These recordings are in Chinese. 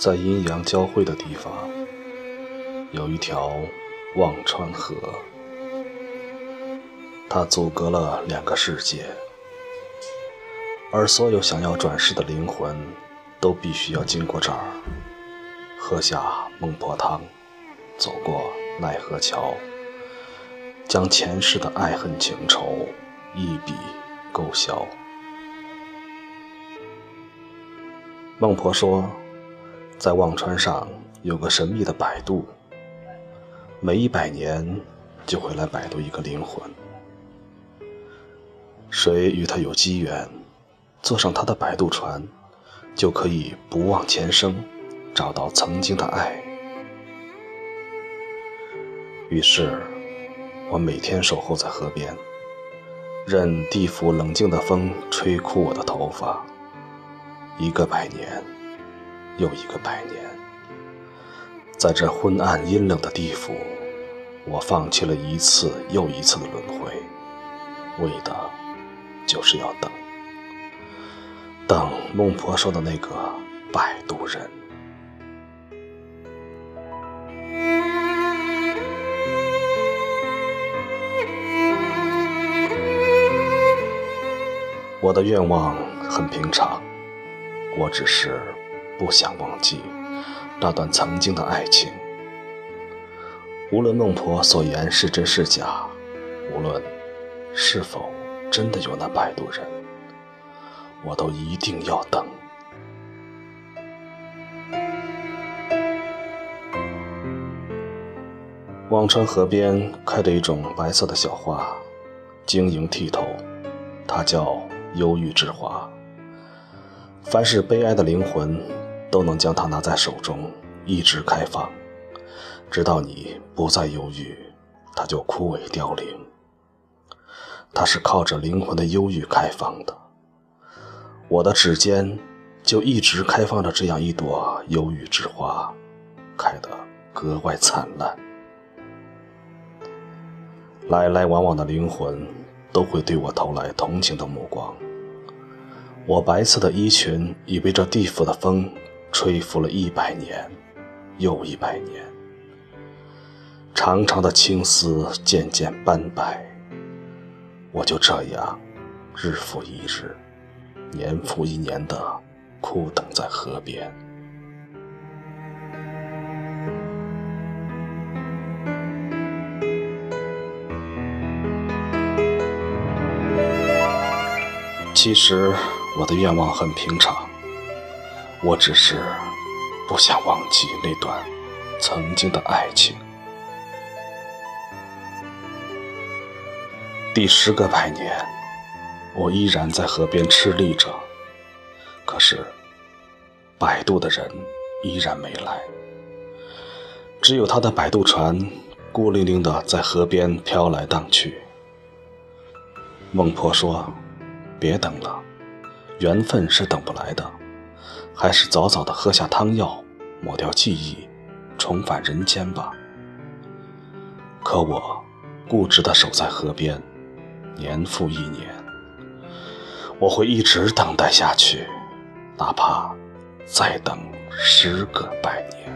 在阴阳交汇的地方，有一条忘川河，它阻隔了两个世界，而所有想要转世的灵魂，都必须要经过这儿，喝下孟婆汤，走过奈何桥，将前世的爱恨情仇一笔勾销。孟婆说。在忘川上有个神秘的摆渡，每一百年就会来摆渡一个灵魂。谁与他有机缘，坐上他的摆渡船，就可以不忘前生，找到曾经的爱。于是，我每天守候在河边，任地府冷静的风吹枯我的头发，一个百年。又一个百年，在这昏暗阴冷的地府，我放弃了一次又一次的轮回，为的就是要等，等孟婆说的那个摆渡人。我的愿望很平常，我只是。不想忘记那段曾经的爱情，无论孟婆所言是真是假，无论是否真的有那摆渡人，我都一定要等。忘川河边开着一种白色的小花，晶莹剔透，它叫忧郁之花。凡是悲哀的灵魂。都能将它拿在手中，一直开放，直到你不再犹豫，它就枯萎凋零。它是靠着灵魂的忧郁开放的，我的指尖就一直开放着这样一朵忧郁之花，开得格外灿烂。来来往往的灵魂都会对我投来同情的目光。我白色的衣裙已被这地府的风。吹拂了一百年，又一百年，长长的青丝渐渐斑白。我就这样，日复一日，年复一年的苦等在河边。其实我的愿望很平常。我只是不想忘记那段曾经的爱情。第十个百年，我依然在河边吃力着，可是摆渡的人依然没来，只有他的摆渡船孤零零的在河边飘来荡去。孟婆说：“别等了，缘分是等不来的。”还是早早的喝下汤药，抹掉记忆，重返人间吧。可我固执的守在河边，年复一年，我会一直等待下去，哪怕再等十个百年。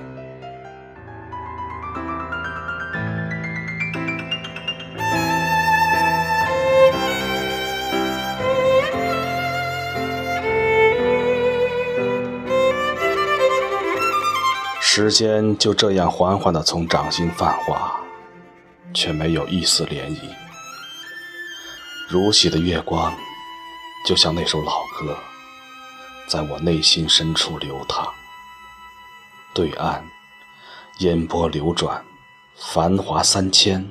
时间就这样缓缓地从掌心泛化，却没有一丝涟漪。如洗的月光，就像那首老歌，在我内心深处流淌。对岸，烟波流转，繁华三千，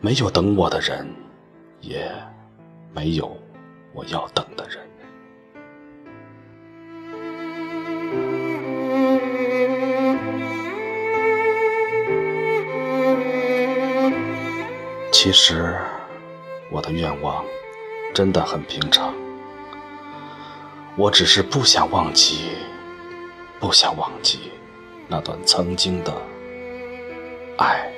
没有等我的人，也没有我要等的人。其实，我的愿望真的很平常，我只是不想忘记，不想忘记那段曾经的爱。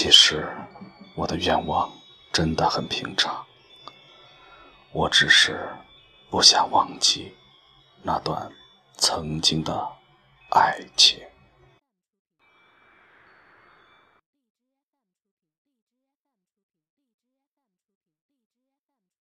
其实，我的愿望真的很平常，我只是不想忘记那段曾经的爱情。